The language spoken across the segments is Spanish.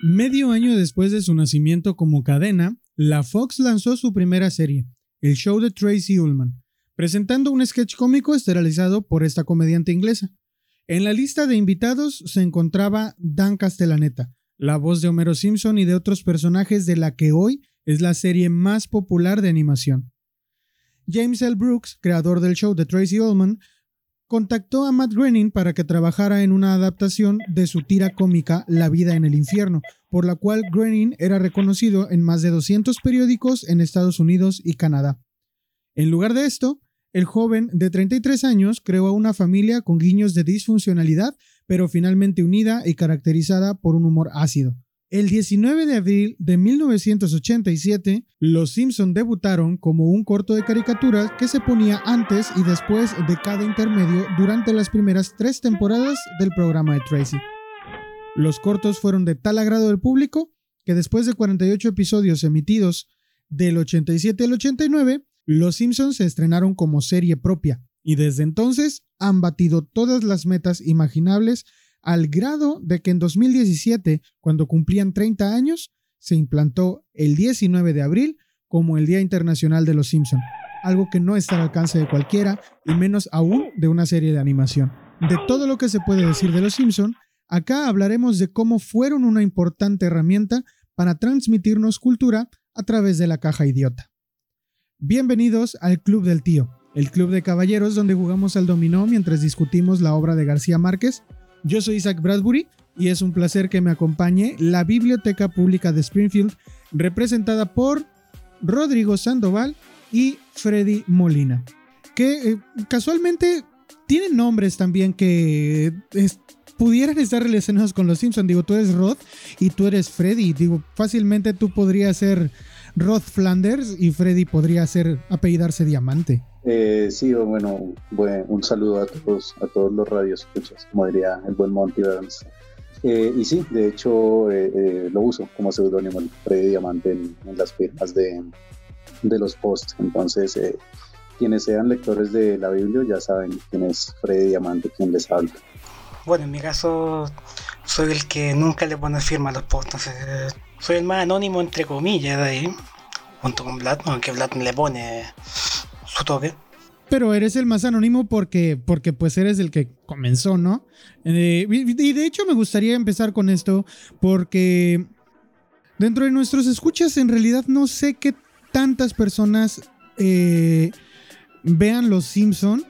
Medio año después de su nacimiento como cadena, la Fox lanzó su primera serie, el show de Tracy Ullman, presentando un sketch cómico esterilizado por esta comediante inglesa. En la lista de invitados se encontraba Dan Castellaneta, la voz de Homero Simpson y de otros personajes de la que hoy es la serie más popular de animación. James L. Brooks, creador del show de Tracy Ullman, contactó a Matt Groening para que trabajara en una adaptación de su tira cómica La vida en el infierno, por la cual Groening era reconocido en más de 200 periódicos en Estados Unidos y Canadá. En lugar de esto, el joven de 33 años creó una familia con guiños de disfuncionalidad, pero finalmente unida y caracterizada por un humor ácido. El 19 de abril de 1987, Los Simpson debutaron como un corto de caricaturas que se ponía antes y después de cada intermedio durante las primeras tres temporadas del programa de Tracy. Los cortos fueron de tal agrado del público que después de 48 episodios emitidos del 87 al 89, Los Simpsons se estrenaron como serie propia y desde entonces han batido todas las metas imaginables al grado de que en 2017, cuando cumplían 30 años, se implantó el 19 de abril como el Día Internacional de los Simpson, algo que no está al alcance de cualquiera y menos aún de una serie de animación. De todo lo que se puede decir de los Simpson, acá hablaremos de cómo fueron una importante herramienta para transmitirnos cultura a través de la caja idiota. Bienvenidos al Club del Tío, el club de caballeros donde jugamos al dominó mientras discutimos la obra de García Márquez yo soy Isaac Bradbury y es un placer que me acompañe la Biblioteca Pública de Springfield, representada por Rodrigo Sandoval y Freddy Molina, que eh, casualmente tienen nombres también que pudieran estar relacionados con los Simpsons. Digo, tú eres Rod y tú eres Freddy. Digo, fácilmente tú podrías ser Rod Flanders y Freddy podría ser apellidarse Diamante. Eh, sí, bueno, un saludo a todos, a todos los escuchas, como diría el buen Monty Burns. Eh, y sí, de hecho eh, eh, lo uso como seudónimo Freddy Diamante en, las firmas de, de, los posts. Entonces, quienes sean lectores de la Biblia ya saben quién es Freddy Diamante, quién les habla. Bueno, en mi caso soy el que nunca le pone firma a los posts, soy el más anónimo entre comillas ahí, junto con Vlad, aunque Vlad le pone toque. Pero eres el más anónimo porque, porque pues eres el que comenzó, ¿no? Eh, y de hecho me gustaría empezar con esto porque dentro de nuestros escuchas en realidad no sé qué tantas personas eh, vean Los Simpson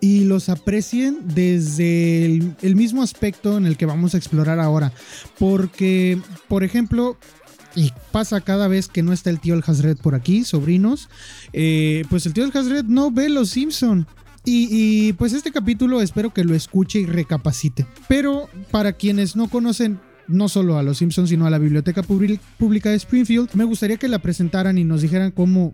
y los aprecien desde el, mismo aspecto en el que vamos a explorar ahora. Porque, por ejemplo, y pasa cada vez que no está el tío El Hazred por aquí, sobrinos, eh, pues el tío El Hazred no ve Los Simpson. Y, pues este capítulo espero que lo escuche y recapacite. Pero para quienes no conocen no solo a Los Simpsons, sino a la Biblioteca Pública de Springfield, me gustaría que la presentaran y nos dijeran cómo,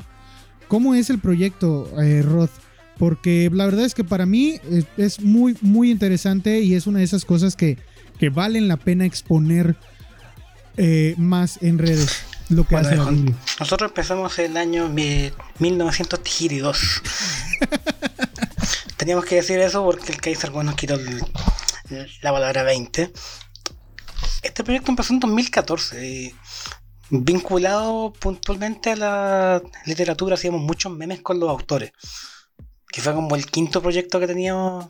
cómo es el proyecto, eh, Roth. Porque la verdad es que para mí es, muy, muy interesante y es una de esas cosas que, que valen la pena exponer eh, más en redes lo que hace Nosotros empezamos el año 1902. Teníamos que decir eso porque el Kaiser nos quitó la palabra 20. Este proyecto empezó en 2014 vinculado puntualmente a la literatura, hacíamos muchos memes con los autores. Que fue como el quinto proyecto que teníamos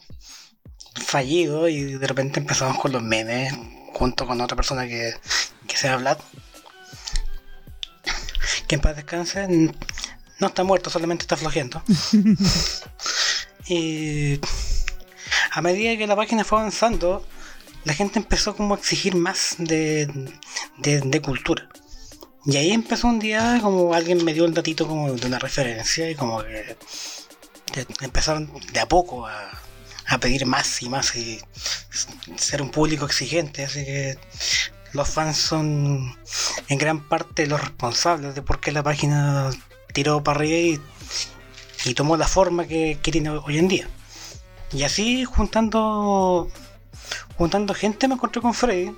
fallido y de repente empezamos con los memes junto con otra persona que, que se habla. Que en paz descanse. No está muerto, solamente está flojeando. y a medida que la página fue avanzando, la gente empezó como a exigir más de, de, cultura. Y ahí empezó un día como alguien me dio el datito como de una referencia y como que empezaron de a poco a, a pedir más y más y ser un público exigente. Así que los fans son en gran parte los responsables de por qué la página tiró para arriba y, tomó la forma que, tiene hoy en día. Y así juntando juntando gente me encontré con Freddy,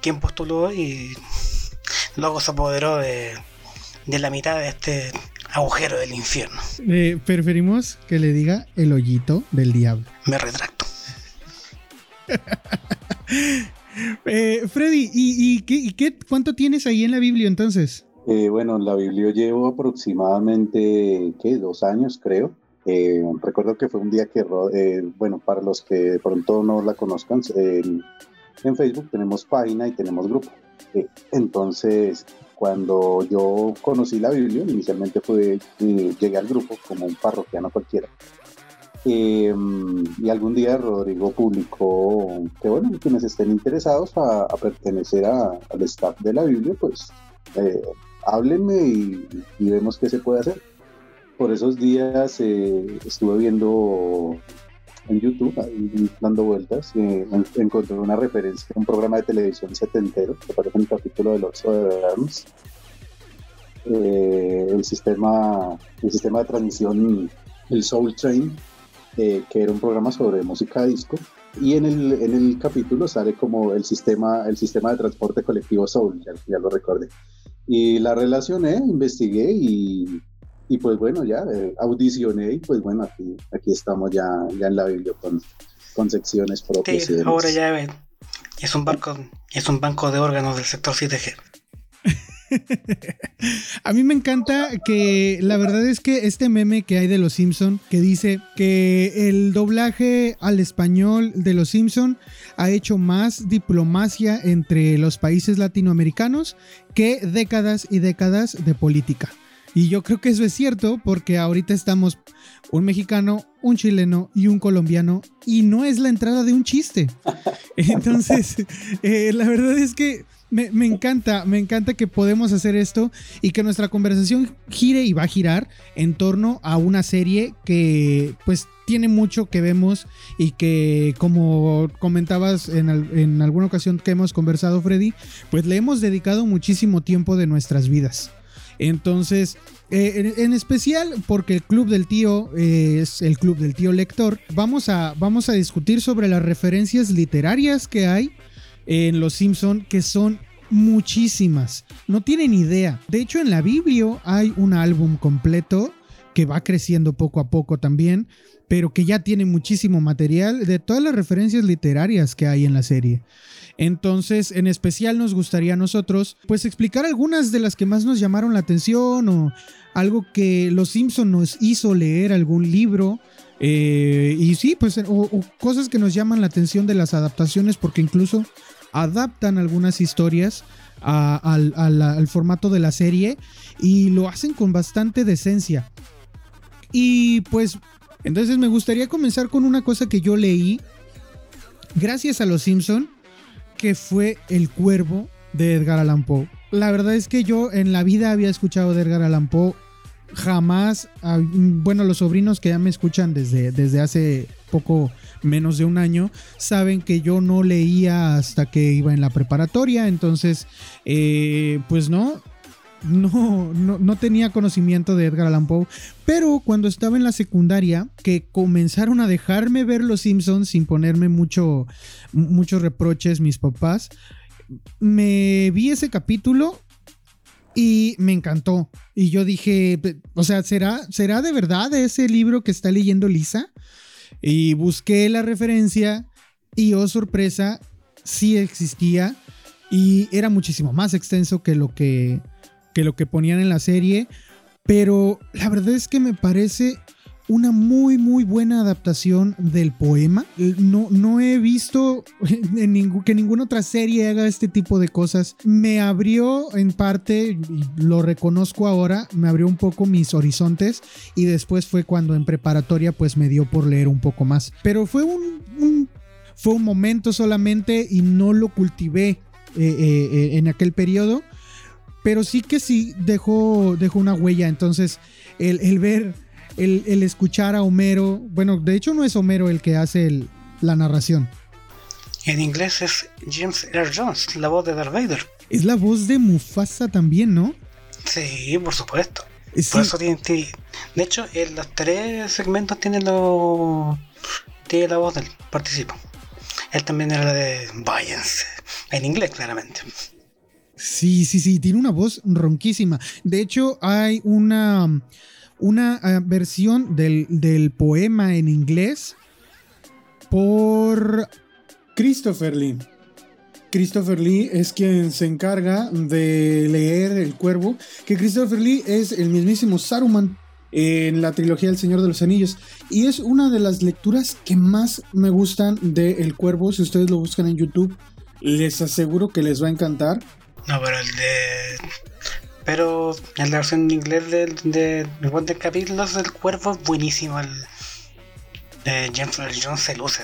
quien postuló y luego se apoderó de, de la mitad de este agujero del infierno. Eh, preferimos que le diga el hoyito del diablo. Me retracto. Eh, Freddy, ¿y, qué, cuánto tienes ahí en la Biblia entonces? Eh, bueno, en la Biblia llevo aproximadamente, ¿qué? Dos años, creo. Eh, recuerdo que fue un día que, bueno, para los que de pronto no la conozcan, en Facebook tenemos página y tenemos grupo. entonces, cuando yo conocí la Biblia, inicialmente fue, llegué al grupo como un parroquiano cualquiera. Em, y algún día Rodrigo publicó que, bueno, quienes estén interesados a, pertenecer al staff de la Biblia, pues eh, háblenme y, vemos qué se puede hacer. Por esos días eh, estuve viendo en YouTube, dando vueltas, eh, encontré una referencia a un programa de televisión setentero, que aparece en el capítulo del Oso de Adams. el, sistema, el sistema de transmisión, el Soul Train, eh, que era un programa sobre música disco. Y en el, en el capítulo sale como el sistema, el sistema de transporte colectivo Soul, ya, lo recordé. Y la relacioné, investigué y, y pues bueno, ya eh, audicioné y pues bueno, aquí, aquí estamos ya, ya en la Biblia con, con secciones propias. Sí, ahora ya es un, banco, es un banco de órganos del sector 7G. A mí me encanta que la verdad es que este meme que hay de Los Simpson que dice que el doblaje al español de Los Simpson ha hecho más diplomacia entre los países latinoamericanos que décadas y décadas de política. Y yo creo que eso es cierto porque ahorita estamos un mexicano, un chileno y un colombiano y no es la entrada de un chiste. Entonces, eh, la verdad es que me, encanta, me encanta que podemos hacer esto y que nuestra conversación gire y va a girar en torno a una serie que pues tiene mucho que vemos y que como comentabas en, en alguna ocasión que hemos conversado Freddy, pues le hemos dedicado muchísimo tiempo de nuestras vidas. Entonces, eh, en, especial porque el Club del Tío es el Club del Tío Lector, vamos a, vamos a discutir sobre las referencias literarias que hay en Los Simpson que son muchísimas. No tienen idea. De hecho, en la Biblia hay un álbum completo que va creciendo poco a poco también, pero que ya tiene muchísimo material de todas las referencias literarias que hay en la serie. Entonces, en especial nos gustaría a nosotros, pues explicar algunas de las que más nos llamaron la atención o algo que Los Simpson nos hizo leer algún libro. Eh, y sí, pues, o cosas que nos llaman la atención de las adaptaciones, porque incluso adaptan algunas historias al, formato de la serie y lo hacen con bastante decencia. Y pues, entonces me gustaría comenzar con una cosa que yo leí gracias a Los Simpson, que fue El Cuervo de Edgar Allan Poe. La verdad es que yo en la vida había escuchado de Edgar Allan Poe. Jamás, ah, bueno, los sobrinos que ya me escuchan desde, desde hace poco menos de un año, saben que yo no leía hasta que iba en la preparatoria, entonces, eh, pues no, no, no, tenía conocimiento de Edgar Allan Poe, pero cuando estaba en la secundaria, que comenzaron a dejarme ver Los Simpsons sin ponerme mucho, muchos reproches mis papás, me vi ese capítulo y me encantó. Y yo dije, o sea, ¿será, ¿será de verdad ese libro que está leyendo Lisa? Y busqué la referencia y oh sorpresa, sí existía y era muchísimo más extenso que lo que, que lo que ponían en la serie. Pero la verdad es que me parece una muy muy buena adaptación del poema. No, no he visto en que ninguna otra serie haga este tipo de cosas. Me abrió en parte, lo reconozco ahora, me abrió un poco mis horizontes y después fue cuando en preparatoria pues me dio por leer un poco más. Pero fue un, fue un momento solamente y no lo cultivé eh, eh, eh, en aquel periodo. Pero sí que sí dejó, dejó una huella. Entonces el, el ver el, escuchar a Homero, bueno, de hecho no es Homero el que hace la narración. En inglés es James Earl Jones, la voz de Darth Vader. Es la voz de Mufasa también, ¿no? Sí, por supuesto. Por eso tiene, de hecho, en los tres segmentos tiene, lo, tiene la voz del participo. Él también era la de Váyanse, en inglés claramente. Sí, sí, sí, tiene una voz ronquísima. De hecho, hay una una eh, versión del, poema en inglés por Christopher Lee, Christopher Lee es quien se encarga de leer El Cuervo, que Christopher Lee es el mismísimo Saruman en la trilogía El Señor de los Anillos. Y es una de las lecturas que más me gustan de El Cuervo. Si ustedes lo buscan en YouTube, les aseguro que les va a encantar. No, pero el de. Pero en la versión en inglés de, de, de, capítulos del cuervo es buenísimo. El de James Earl Jones se luce.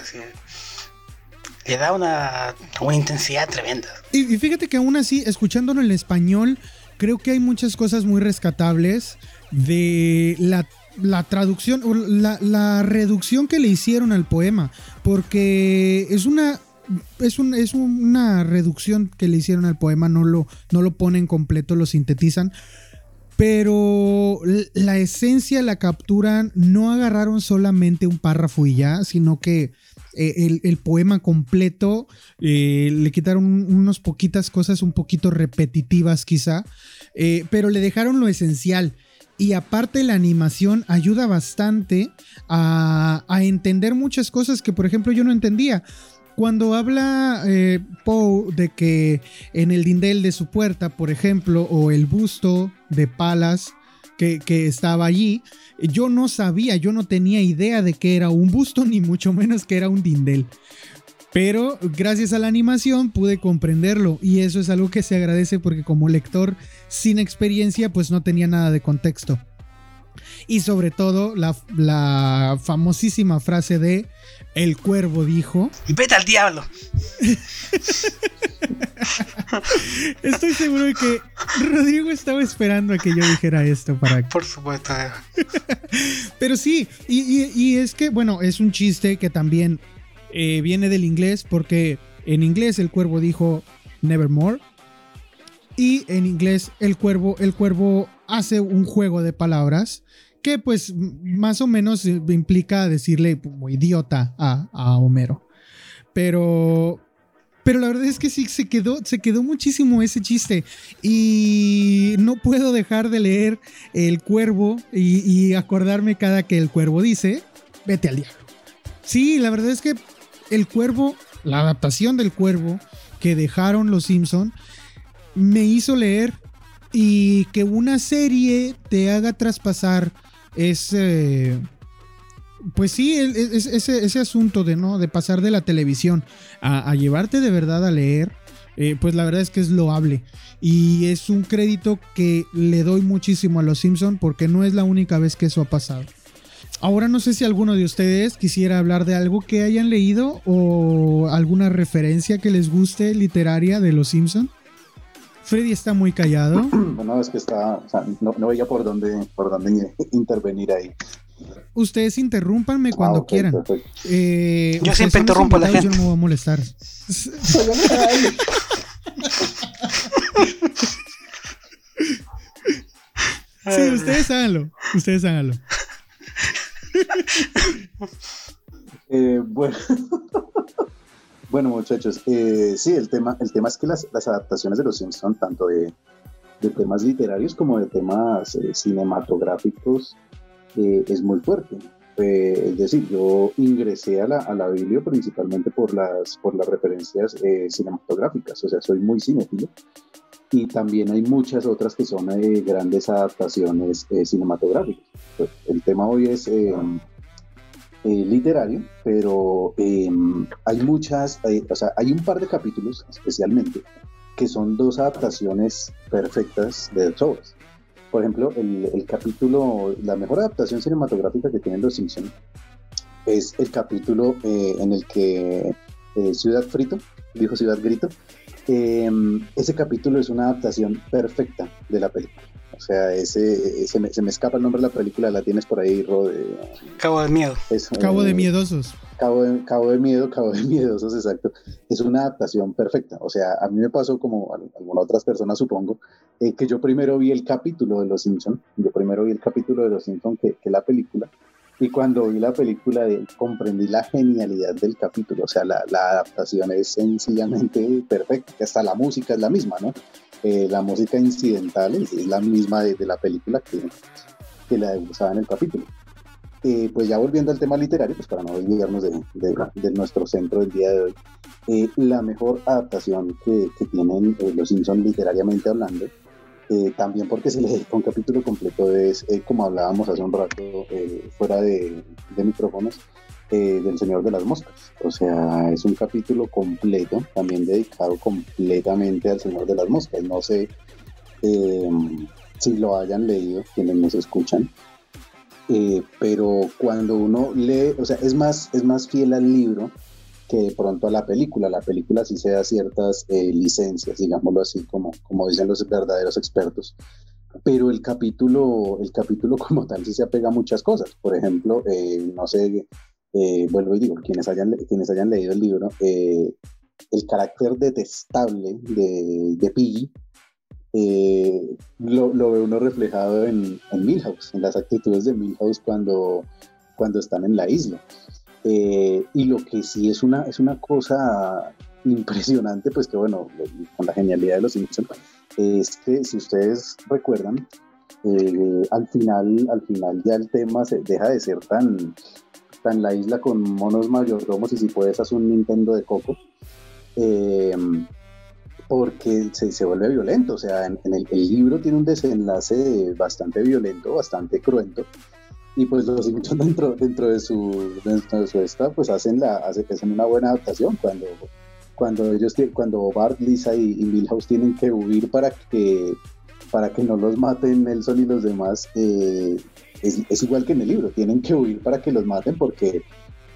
Le da una, intensidad tremenda. Y, fíjate que aún así, escuchándolo en español, creo que hay muchas cosas muy rescatables de la, la traducción o la reducción que le hicieron al poema. Porque es una es, un, es una reducción que le hicieron al poema, no lo, no lo ponen completo, lo sintetizan. Pero la esencia la capturan, no agarraron solamente un párrafo y ya, sino que eh, el, poema completo eh, le quitaron unas poquitas cosas un poquito repetitivas quizá, eh, pero le dejaron lo esencial. Y aparte la animación ayuda bastante a, a, entender muchas cosas que por ejemplo yo no entendía. Cuando habla eh, Poe de que en el dindel de su puerta, por ejemplo, o el busto de Palas que, que, estaba allí, yo no sabía, yo no tenía idea de que era un busto, ni mucho menos que era un dindel. Pero gracias a la animación pude comprenderlo y eso es algo que se agradece porque como lector sin experiencia pues no tenía nada de contexto. Y sobre todo la, la famosísima frase de el cuervo dijo. ¡Vete al diablo! Estoy seguro de que Rodrigo estaba esperando a que yo dijera esto para. Por supuesto. Pero sí, y, es que, bueno, es un chiste que también eh, viene del inglés, porque en inglés el cuervo dijo Nevermore. Y en inglés el cuervo, el cuervo hace un juego de palabras que pues más o menos implica decirle como idiota a, Homero. Pero, pero la verdad es que sí, se quedó, se quedó muchísimo ese chiste. Y no puedo dejar de leer El Cuervo y, y, acordarme cada que el Cuervo dice, vete al diablo. Sí, la verdad es que El Cuervo, la adaptación del Cuervo que dejaron los Simpson, me hizo leer y que una serie te haga traspasar es... Eh, pues sí, ese, ese, asunto de, ¿no? de pasar de la televisión a, llevarte de verdad a leer, eh, pues la verdad es que es loable. Y es un crédito que le doy muchísimo a los Simpson porque no es la única vez que eso ha pasado. Ahora no sé si alguno de ustedes quisiera hablar de algo que hayan leído o alguna referencia que les guste literaria de los Simpson. Freddy está muy callado. Bueno, es que está, o sea, no, no, veía por dónde, por dónde intervenir ahí. Ustedes interrúmpanme ah, cuando quieran. Eh, yo siempre interrumpo a la gente. Yo no me voy a molestar. sí, ustedes háganlo. Ustedes háganlo. Eh, bueno. Bueno, muchachos, eh, sí, el tema, el tema es que las, adaptaciones de los Simpsons, tanto de, temas literarios como de temas eh, cinematográficos, eh, es muy fuerte. es decir, yo ingresé a la, a la principalmente por las, por las referencias cinematográficas, o sea, soy muy cinéfilo. Y también hay muchas otras que son grandes adaptaciones cinematográficas. Pues, el tema hoy es eh, literario, pero em, hay muchas, o sea, hay un par de capítulos especialmente que son dos adaptaciones perfectas de dos obras. Por ejemplo, el, capítulo, la mejor adaptación cinematográfica que tienen los Simpsons es el capítulo eh, en el que eh, Ciudad Frito, dijo Ciudad Grito, em, ese capítulo es una adaptación perfecta de la película. O sea, ese, se, me, escapa el nombre de la película, la tienes por ahí, Rode. Cabo de Miedo. Cabo de eh, Miedosos. Cabo de, Cabo de Miedo, Cabo de Miedosos, exacto. Es una adaptación perfecta. O sea, a mí me pasó como a algunas otras personas, supongo, eh, que yo primero vi el capítulo de Los Simpsons, yo primero vi el capítulo de Los Simpsons que, que la película, y cuando vi la película comprendí la genialidad del capítulo, o sea, la, la adaptación es sencillamente perfecta, hasta la música es la misma, ¿no? Eh, la música incidental es, la misma de, la película que, que la usaba en el capítulo. eh, pues ya volviendo al tema literario, pues para no olvidarnos de, nuestro centro del día de hoy, eh, la mejor adaptación que, tienen eh, los Simpsons literariamente hablando, también porque se le dedica un capítulo completo, es como hablábamos hace un rato fuera de, micrófonos, del Señor de las Moscas. O sea, es un capítulo completo, también dedicado completamente al Señor de las Moscas. No sé si lo hayan leído quienes nos escuchan, eh, pero cuando uno lee, o sea, es más, es más fiel al libro que de pronto a la película. La película sí se da ciertas eh, licencias, digámoslo así, como, como dicen los verdaderos expertos. Pero el capítulo, el capítulo como tal sí se apega a muchas cosas. Por ejemplo, eh, no sé, vuelvo y digo, quienes hayan, quienes hayan leído el libro, el carácter detestable de, de Piggy eh, lo, lo, ve uno reflejado en, en, Milhouse, en las actitudes de Milhouse cuando, cuando están en la isla. Eh, y lo que sí es una, es una cosa impresionante, pues que bueno, con la genialidad de los Simpsons, es que si ustedes recuerdan, eh, al final, al final ya el tema deja de ser tan, tan la isla con monos mayordomos y si puedes hacer un Nintendo de coco. Eh, porque se, se, vuelve violento. O sea, en, el, libro tiene un desenlace bastante violento, bastante cruento. Y pues los Simpsons dentro, dentro, de su, dentro de su esta, pues hacen, la, hacen una buena adaptación cuando, cuando ellos cuando Bart, Lisa y, y Milhouse tienen que huir para que, para que no los maten Nelson y los demás. Eh, es, es, igual que en el libro, tienen que huir para que los maten porque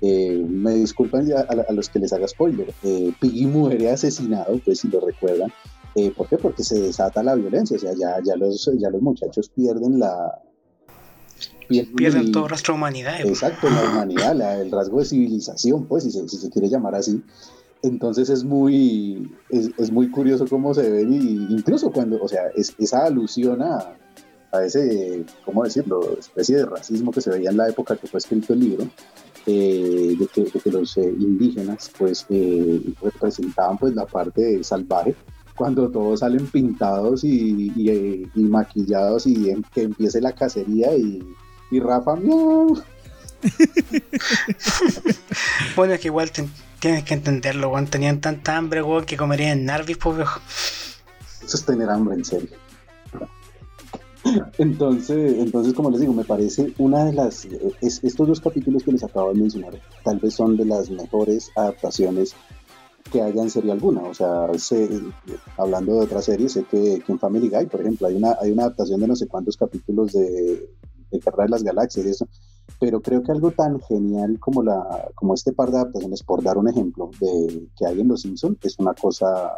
eh, me disculpan ya a, los que les haga spoiler. Eh, Piggy muere asesinado, pues si lo recuerdan. Eh, ¿Por qué? Porque se desata la violencia. O sea, ya, ya, los, ya los muchachos pierden la. Pierden, todo rastro de humanidad. Exacto, la humanidad, el rasgo de civilización, pues, si se, si se quiere llamar así. Entonces es muy, es, es, muy curioso cómo se ven, y incluso cuando, o sea, es, esa alusión a, a ese, ¿cómo decirlo?, especie de racismo que se veía en la época que fue escrito el libro, eh, de, que, los eh, indígenas pues eh, representaban pues la parte salvaje cuando todos salen pintados y, maquillados y que empiece la cacería y, Rafa miau. bueno es que igual tienes que entenderlo Juan tenían tanta hambre que comerían Narvis pues viejo eso es tener hambre en serio entonces, entonces, como les digo, me parece una de las, estos dos capítulos que les acabo de mencionar, tal vez son de las mejores adaptaciones que haya en serie alguna. O sea, hablando de otras series, sé que, en Family Guy, por ejemplo, hay una, hay una adaptación de no sé cuántos capítulos de, de Guerra de las Galaxias y eso. Pero creo que algo tan genial como, la, como este par de adaptaciones, por dar un ejemplo, de que hay en Los Simpsons, es una cosa,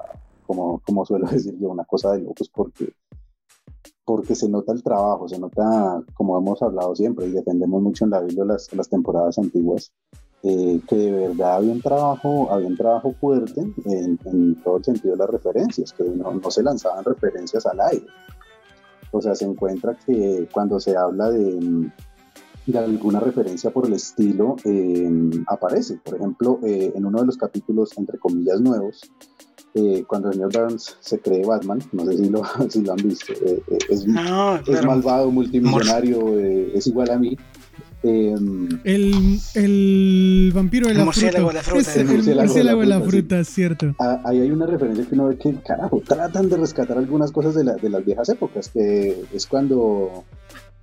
como, como suelo decir yo, una cosa de locos, porque porque se nota el trabajo, se nota, como hemos hablado siempre y defendemos mucho en la Biblia las, las temporadas antiguas, eh, que de verdad había un trabajo, había un trabajo fuerte en, todo el sentido de las referencias, que no, no, se lanzaban referencias al aire. O sea, se encuentra que cuando se habla de, de alguna referencia por el estilo, eh, aparece. Por ejemplo, eh, en uno de los capítulos, entre comillas, nuevos, eh, cuando el señor Burns se cree Batman, no sé si lo, si lo han visto, eh, eh, es, es malvado, multimillonario, es igual a mí. Em, el, el, vampiro de la fruta. De la fruta. el murciélago de la fruta, cierto. Ah, ahí hay una referencia que uno ve que, carajo, tratan de rescatar algunas cosas de, la, de las viejas épocas, que es cuando,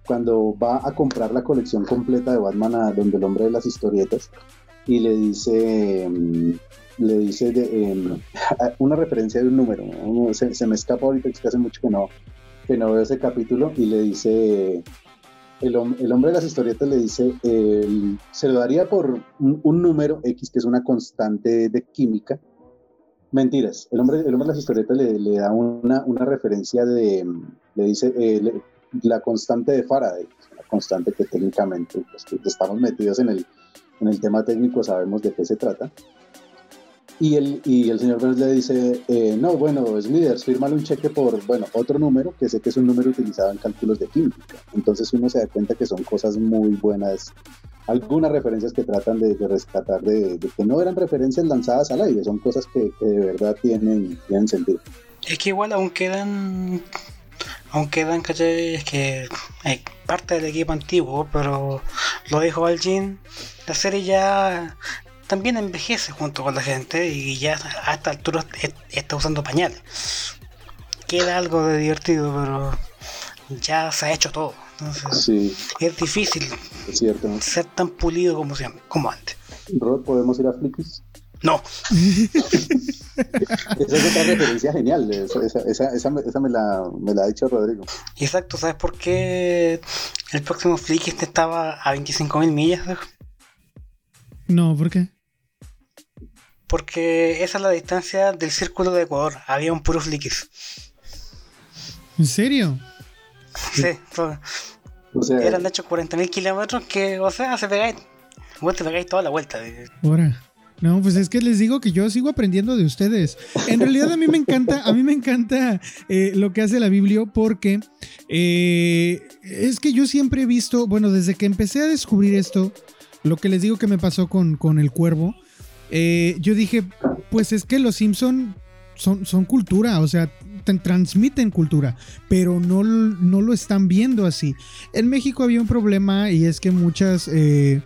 cuando va a comprar la colección completa de Batman a donde el hombre de las historietas y le dice em, le dice de, una referencia de un número, se, me escapa ahorita, es que hace mucho que no, que no veo ese capítulo, y le dice, el, hombre de las historietas le dice, se lo daría por un, número X, que es una constante de química. Mentiras, el hombre, el hombre de las historietas le, da una, una, referencia de, le dice, eh, la constante de Faraday, la constante que técnicamente, pues, estamos metidos en el, en el tema técnico, sabemos de qué se trata y el, y el señor Burns le dice, eh, no, bueno, Smithers, fírmale un cheque por, bueno, otro número, que sé que es un número utilizado en cálculos de química. Entonces uno se da cuenta que son cosas muy buenas, algunas referencias que tratan de, rescatar, de, que no eran referencias lanzadas al aire, son cosas que, de verdad tienen, tienen sentido. Es que igual aún quedan aún quedan, ¿cachai? Es que hay parte del equipo antiguo, pero lo dijo Algin, la serie ya también envejece junto con la gente y ya a esta altura está usando pañales. Queda algo de divertido, pero ya se ha hecho todo. Es difícil ser tan pulido como, como antes. Rod, ¿podemos ir a Flickis? No. esa es otra referencia genial. Esa, esa, esa, me, la, me, la, ha dicho Rodrigo. Exacto. ¿Sabes por qué el próximo Flickis estaba a 25.000 millas? No, ¿por qué? Porque esa es la distancia del círculo de Ecuador. Había un puro Flickis. ¿En serio? Sí, eran de hecho 40.000 kilómetros que, o sea, se pegáis, vos te pegáis toda la vuelta. Ahora. No, pues es que les digo que yo sigo aprendiendo de ustedes. En realidad a mí me encanta, a mí me encanta eh, lo que hace la Biblia porque eh, es que yo siempre he visto, bueno, desde que empecé a descubrir esto, lo que les digo que me pasó con, con el cuervo, eh, yo dije, pues es que los Simpson son, cultura, o sea, transmiten cultura, pero no, no lo están viendo así. En México había un problema y es que muchos eh,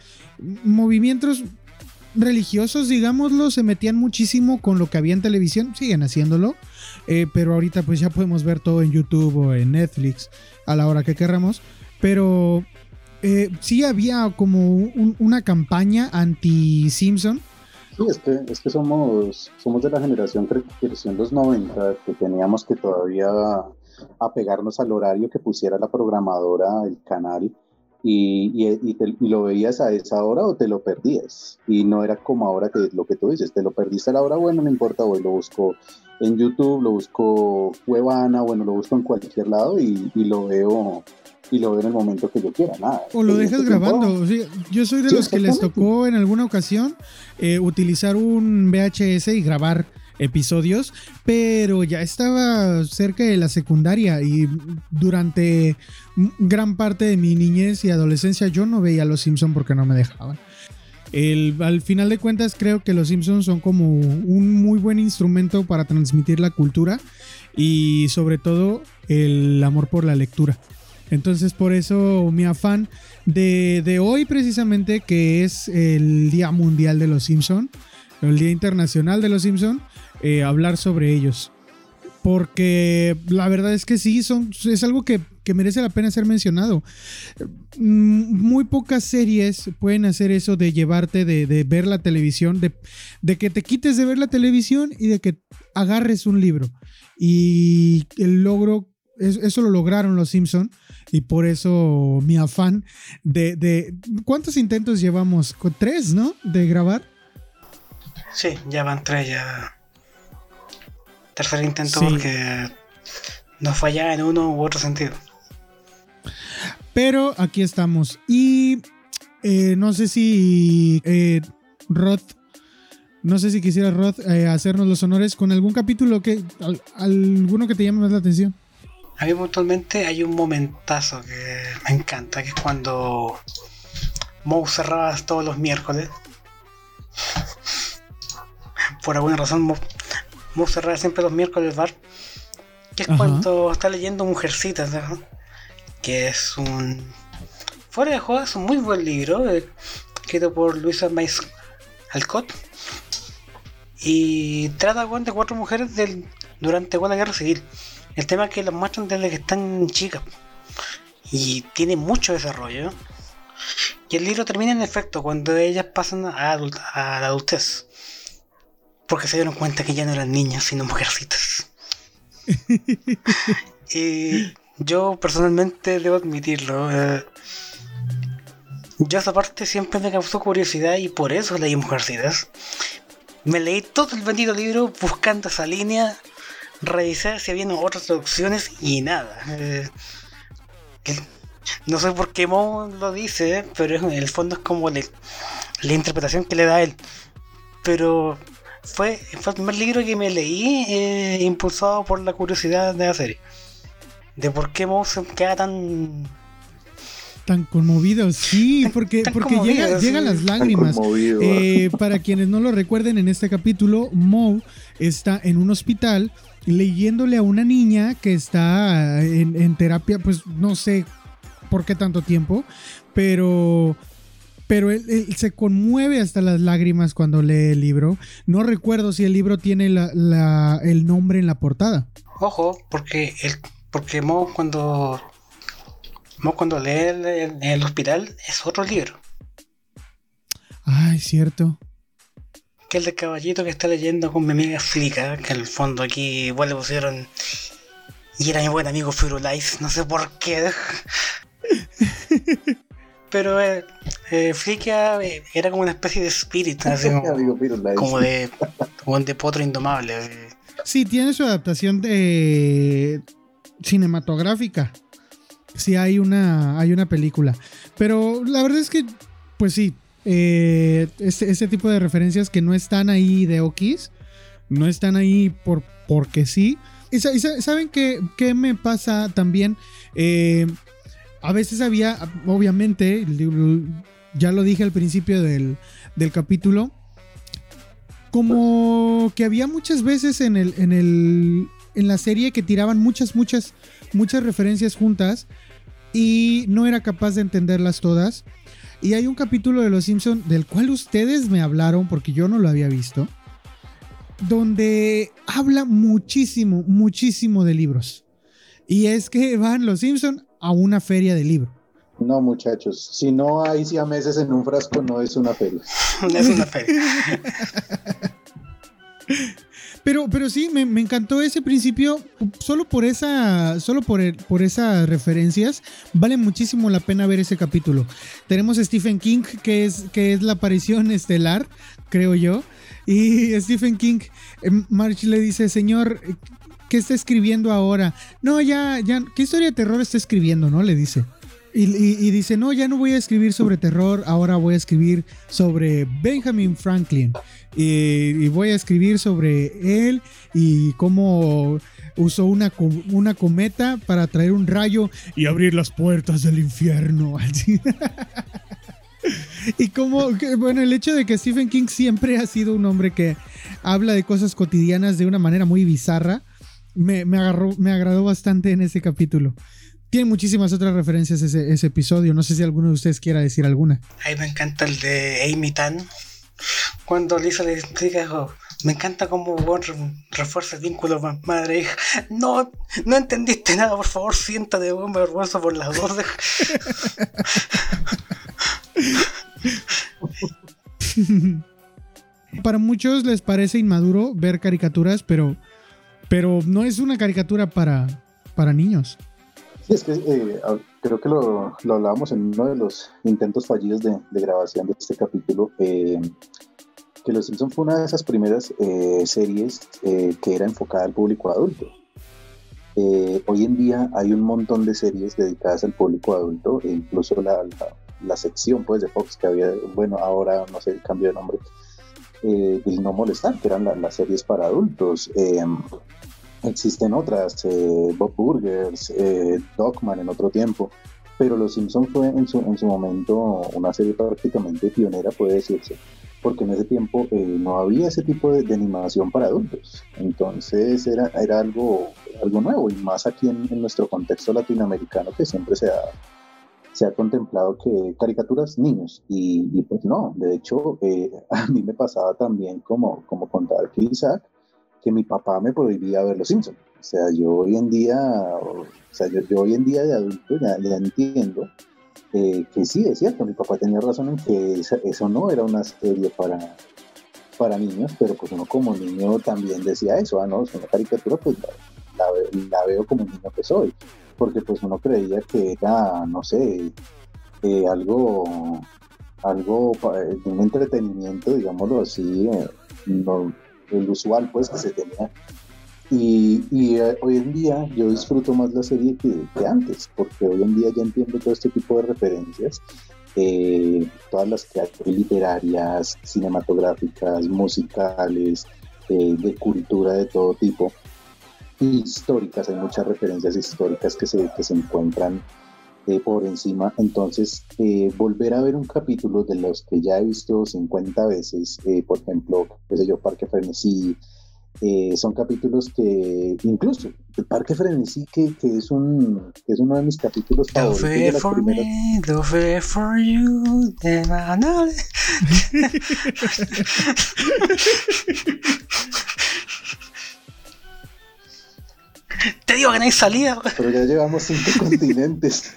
movimientos religiosos, digámoslo, se metían muchísimo con lo que había en televisión, siguen haciéndolo, eh, pero ahorita pues ya podemos ver todo en YouTube o en Netflix a la hora que querramos, pero sí había como una campaña anti-Simpson Sí, es que, es que somos, somos de la generación que creció en los 90, que teníamos que todavía apegarnos al horario que pusiera la programadora, el canal, y, y, y, lo veías a esa hora o te lo perdías. Y no era como ahora que lo que tú dices, te lo perdiste a la hora, bueno, no importa, hoy lo busco en YouTube, lo busco Cuevana, bueno, lo busco en cualquier lado y, y lo veo y lo veo en el momento que yo quiera, nada. O lo dejas grabando. yo soy de los que les tocó en alguna ocasión eh, utilizar un VHS y grabar episodios, pero ya estaba cerca de la secundaria y durante gran parte de mi niñez y adolescencia yo no veía a Los Simpson porque no me dejaban. al final de cuentas creo que Los Simpsons son como un muy buen instrumento para transmitir la cultura y sobre todo el amor por la lectura. Entonces por eso mi afán de, hoy precisamente, que es el Día Mundial de los Simpson, el Día Internacional de los Simpson, eh, hablar sobre ellos. Porque la verdad es que sí, son, es algo que, merece la pena ser mencionado. Mm, muy pocas series pueden hacer eso de llevarte de, ver la televisión, de, de, que te quites de ver la televisión y de que agarres un libro. Y el logro, eso lo lograron los Simpson y por eso mi afán de, ¿Cuántos intentos llevamos? Tres, ¿no? De grabar. Sí, ya van tres ya. Tercer intento porque nos falla en uno u otro sentido. Pero aquí estamos. Y eh, no sé si eh, Rod, no sé si quisiera Rod eh, hacernos los honores con algún capítulo que, alguno que te llame más la atención. A mí puntualmente hay un momentazo que me encanta, que es cuando Moe cerraba todos los miércoles. Por alguna razón, Moe, cerraba siempre los miércoles el bar. Que es cuando está leyendo Mujercitas, que es un. Fuera de juego, es un muy buen libro, eh, escrito por Luisa Mais Alcott. Y trata de cuatro mujeres del, durante la guerra civil. El tema es que las muestran desde que están chicas. Y tiene mucho desarrollo. Y el libro termina en efecto cuando ellas pasan a, a la adultez. Porque se dieron cuenta que ya no eran niñas, sino mujercitas. y yo personalmente debo admitirlo. Eh, yo esa parte siempre me causó curiosidad y por eso leí Mujercitas. Me leí todo el bendito libro buscando esa línea revisé si había otras traducciones y nada. Eh, no sé por qué Mo lo dice, pero en el fondo es como la interpretación que le da él. Pero fue, fue el primer libro que me leí eh, impulsado por la curiosidad de la serie. De por qué Mo se queda tan tan conmovido, sí, porque, porque llegan las lágrimas. Eh, para quienes no lo recuerden, en este capítulo, Mo está en un hospital leyéndole a una niña que está en, terapia, pues no sé por qué tanto tiempo, pero pero él, se conmueve hasta las lágrimas cuando lee el libro. No recuerdo si el libro tiene el nombre en la portada. Ojo, porque el, porque Mo cuando Mo cuando lee en el, hospital es otro libro. Es cierto que el de caballito que está leyendo con mi amiga Flica, que en el fondo aquí igual le pusieron. Y era mi buen amigo Firulais, no sé por qué. Pero eh, eh, eh, era como una especie de espíritu, así como, de, como de potro indomable. Sí, tiene su adaptación de cinematográfica. Sí, hay una, hay una película. Pero la verdad es que, pues sí, eh, ese, tipo de referencias que no están ahí de Okis, no están ahí por, porque sí. Saben qué, me pasa también. Eh, a veces había, obviamente, ya lo dije al principio del, del capítulo, como que había muchas veces en el, en el en la serie que tiraban muchas muchas muchas referencias juntas y no era capaz de entenderlas todas y hay un capítulo de Los Simpson del cual ustedes me hablaron porque yo no lo había visto, donde habla muchísimo, muchísimo de libros. Y es que van Los Simpson a una feria de libro. No, muchachos, si no hay meses en un frasco, no es una feria. no es una feria. Pero, pero sí, me, encantó ese principio. Solo por esa. Solo por, por esas referencias. Vale muchísimo la pena ver ese capítulo. Tenemos a Stephen King, que es, que es la aparición estelar, creo yo. Y Stephen King, eh, March le dice, señor, ¿qué está escribiendo ahora? No, ya, ya, ¿qué historia de terror está escribiendo? ¿No? Le dice. Y, dice, no, ya no voy a escribir sobre terror, ahora voy a escribir sobre Benjamin Franklin. Y, voy a escribir sobre él y cómo usó una, una cometa para traer un rayo y abrir las puertas del infierno. y como, bueno, el hecho de que Stephen King siempre ha sido un hombre que habla de cosas cotidianas de una manera muy bizarra, me, agarró, me agradó bastante en ese capítulo. Tiene muchísimas otras referencias ese, ese episodio. No sé si alguno de ustedes quiera decir alguna. A me encanta el de Amy Tan. Cuando Lisa le explica, oh, me encanta cómo refuerza el vínculo madre e hija. No, no entendiste nada, por favor, siéntate, me vergüenza por las dos. Para muchos les parece inmaduro ver caricaturas, pero, pero no es una caricatura para, para niños. Es que eh, creo que lo, lo, hablábamos en uno de los intentos fallidos de, grabación de este capítulo, eh, que Los Simpsons fue una de esas primeras eh, series que era enfocada al público adulto. hoy en día hay un montón de series dedicadas al público adulto, e incluso la, la, sección pues, de Fox que había, bueno, ahora no sé, cambio de nombre, el No Molestar, que eran las series para adultos. Existen otras, eh, Bob Burgers, eh, Dogman en otro tiempo, pero Los Simpson fue en su, en su momento una serie prácticamente pionera, puede decirse, porque en ese tiempo eh, no había ese tipo de, animación para adultos. Entonces era, algo, algo nuevo, y más aquí en, nuestro contexto latinoamericano que siempre se ha, se ha contemplado que caricaturas niños, y, pues no, de hecho a mí me pasaba también como, como contaba Isaac, que mi papá me prohibía ver Los Simpsons. O sea, yo hoy en día, o sea, yo, hoy en día de adulto ya, entiendo eh, que sí, es cierto, mi papá tenía razón en que eso no era una serie para, para niños, pero pues uno como niño también decía eso, ah, no, es una caricatura, pues la, veo como niño que soy, porque pues uno creía que era, no sé, eh, algo, algo, un entretenimiento, digámoslo así, eh, no, el usual pues que se tenía. Y, y eh, hoy en día yo disfruto más la serie que, que, antes, porque hoy en día ya entiendo todo este tipo de referencias, eh, todas las que hay literarias, cinematográficas, musicales, eh, de cultura de todo tipo, históricas, hay muchas referencias históricas que se, que se encuentran por encima. Entonces, eh, volver a ver un capítulo de los que ya he visto 50 veces, eh, por ejemplo, qué sé yo, Parque Frenesí, Eh, son capítulos que incluso el Parque Frenesí, que, que es, un, que es uno de mis capítulos favoritos. De las for primeras... me, do for you, Te digo que no hay salida. Pero ya llevamos cinco continentes.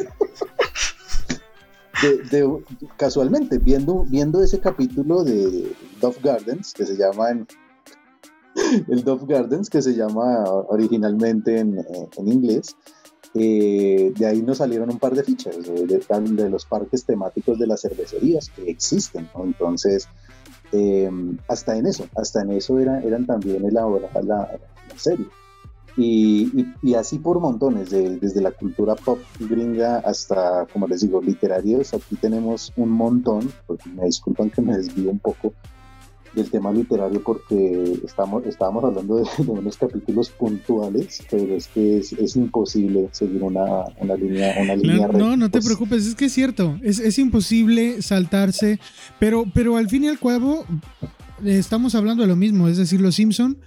De, de, casualmente, viendo, viendo ese capítulo de Dove Gardens, que se llama en, el Dove Gardens, que se llama originalmente en, en inglés, eh, de ahí nos salieron un par de fichas de, de, los parques temáticos de las cervecerías que existen, ¿no? Entonces, eh, hasta en eso, hasta en eso era, eran también elaboradas la, la serie. Y, y, y, así por montones, de, desde la cultura pop gringa hasta, como les digo, literarios. Aquí tenemos un montón, porque me disculpan que me desvío un poco del tema literario porque estamos, estábamos hablando de, de unos capítulos puntuales, pero es que es, es imposible seguir una, una línea, una línea No, no, no te preocupes, es que es cierto, es, es imposible saltarse, pero, pero al fin y al cabo estamos hablando de lo mismo, es decir, los Simpson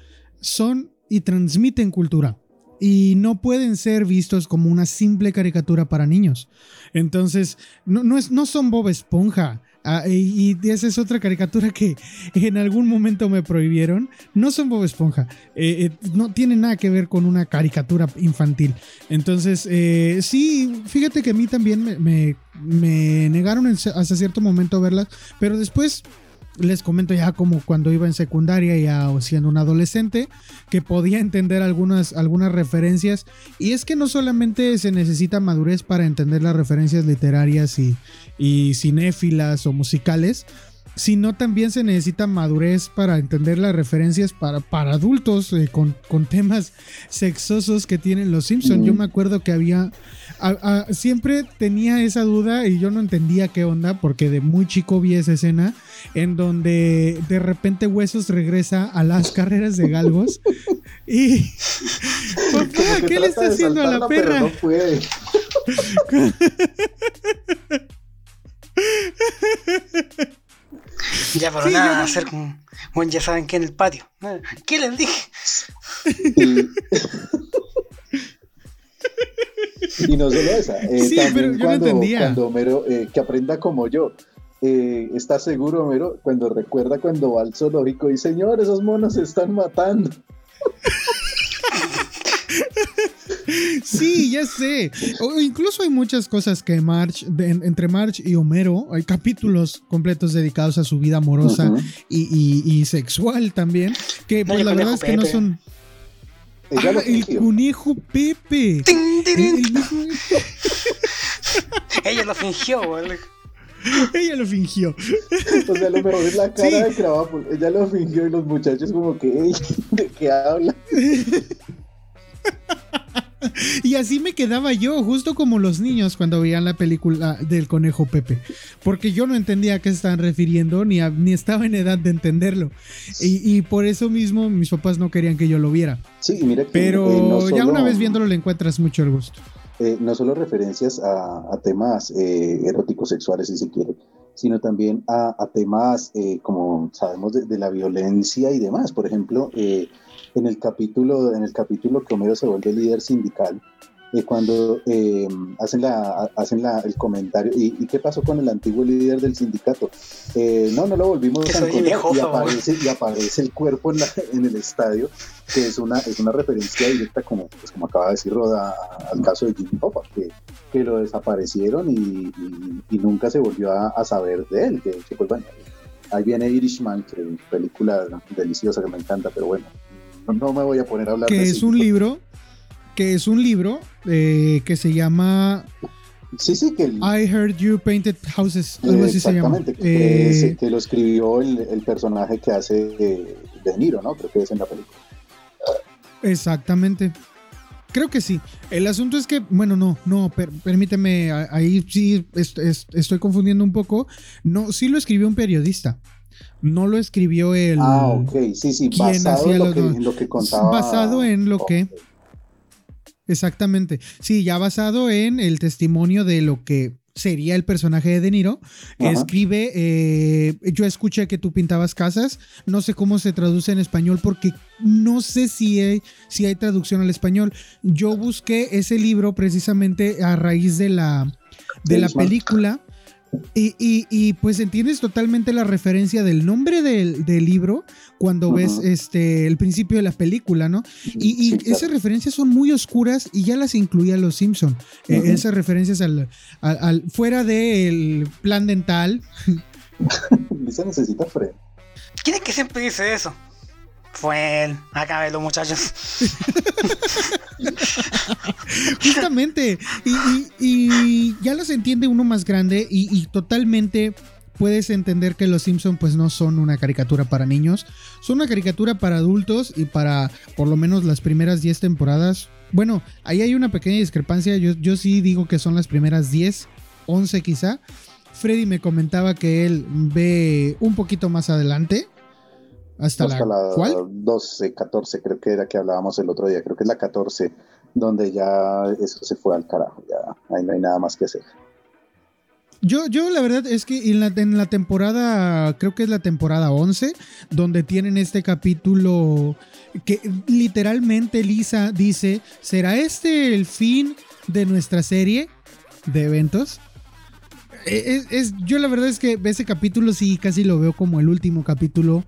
son y transmiten cultura. Y no pueden ser vistos como una simple caricatura para niños. Entonces, no, no, es, no son Bob Esponja. Ah, y, esa es otra caricatura que en algún momento me prohibieron. No son Bob Esponja. Eh, eh, no tiene nada que ver con una caricatura infantil. Entonces, eh, sí, fíjate que a mí también me, me, negaron hasta cierto momento verlas. Pero después les comento ya como cuando iba en secundaria ya o siendo un adolescente que podía entender algunas, algunas referencias y es que no solamente se necesita madurez para entender las referencias literarias y, y cinéfilas o musicales sino también se necesita madurez para entender las referencias para, para adultos eh, con, con, temas sexosos que tienen los Simpsons. Mm. Yo me acuerdo que había, a, a, siempre tenía esa duda y yo no entendía qué onda porque de muy chico vi esa escena en donde de repente Huesos regresa a las carreras de galgos y papá, ¿qué le está haciendo a la perra? No puede. Ya, pero sí, nada, hacer como, bueno, ya saben que en el patio. ¿Qué les dije? y no solo esa, eh, sí, también pero yo cuando, no entendía. cuando Homero, eh, que aprenda como yo, eh, está seguro Homero cuando recuerda cuando va al zoológico y señor, esos monos se están matando. Sí, ya sé. O incluso hay muchas cosas que March, de, entre March y Homero, hay capítulos completos dedicados a su vida amorosa uh -huh. y, y, y, sexual también, que pues no, la verdad es que Pepe. no son... Ah, el conejo Pepe. ¡Tin, tin, tin! El, el hijo... Ella lo fingió, ¿vale? Ella lo fingió. O sea, lo mejor es la cara sí. de Krabappel. Ella lo fingió y los muchachos como que, ¿de qué habla? Y así me quedaba yo, justo como los niños cuando veían la película del conejo Pepe. Porque yo no entendía a qué se estaban refiriendo, ni, a, ni estaba en edad de entenderlo. Y, y, por eso mismo mis papás no querían que yo lo viera. Sí, mira que, Pero eh, no solo, ya una vez viéndolo le encuentras mucho el gusto. Eh, no solo referencias a, a temas eh, eróticos sexuales, si se quiere, sino también a, a temas, eh, como sabemos, de, de, la violencia y demás. Por ejemplo, eh, en el capítulo, en el capítulo que Homero se vuelve líder sindical, eh, cuando eh, hacen, la, hacen la, el comentario, ¿y, ¿y, qué pasó con el antiguo líder del sindicato? Eh, no, no lo volvimos a encontrar y aparece, y aparece el cuerpo en, la, en, el estadio, que es una, es una referencia directa, como, pues, como acaba de decir Roda, al caso de Jimmy Hoffa, que, que lo desaparecieron y, y, nunca se volvió a, a saber de él, que, que pues bueno, ahí viene Irishman, que es una película deliciosa que me encanta, pero bueno, no, me voy a poner a hablar que de es un libro que es un libro eh, que se llama sí sí que el, I Heard You Painted Houses algo eh, así se llama. que, eh, que, lo escribió el, el personaje que hace de, de, Niro no creo que es en la película. Exactamente. Creo que sí. El asunto es que bueno no no per, permíteme ahí sí est, est, estoy confundiendo un poco. No sí lo escribió un periodista no lo escribió el. Ah, ok, sí, sí, basado en lo, que, en lo, que, contaba. Basado en lo okay. que. Exactamente. Sí, ya basado en el testimonio de lo que sería el personaje de De Niro, escribe, eh, yo escuché que tú pintabas casas, no sé cómo se traduce en español porque no sé si hay, si hay traducción al español. Yo busqué ese libro precisamente a raíz de la, de la película y, pues entiendes totalmente la referencia del nombre del, libro cuando ves este el principio de la película, ¿no? Y, esas referencias son muy oscuras y ya las incluía Los Simpson. Eh, esas referencias al, fuera del plan dental. Lisa necesita Fred. ¿Quién es que siempre dice eso? Fue él. los muchachos. Justamente. Y, ya los entiende uno más grande y, totalmente puedes entender que los Simpson pues no son una caricatura para niños, son una caricatura para adultos y para por lo menos las primeras 10 temporadas. Bueno, ahí hay una pequeña discrepancia, yo, yo sí digo que son las primeras 10, 11 quizá. Freddy me comentaba que él ve un poquito más adelante, hasta, la, ¿cuál? 12, 14, creo que era que hablábamos el otro día, creo que es la 14, donde ya eso se fue al carajo, ya ahí no hay nada más que hacer. Yo, yo la verdad es que en la, en la temporada, creo que es la temporada 11, donde tienen este capítulo que literalmente Lisa dice, ¿será este el fin de nuestra serie de eventos? E, es, yo la verdad es que ese capítulo sí casi lo veo como el último capítulo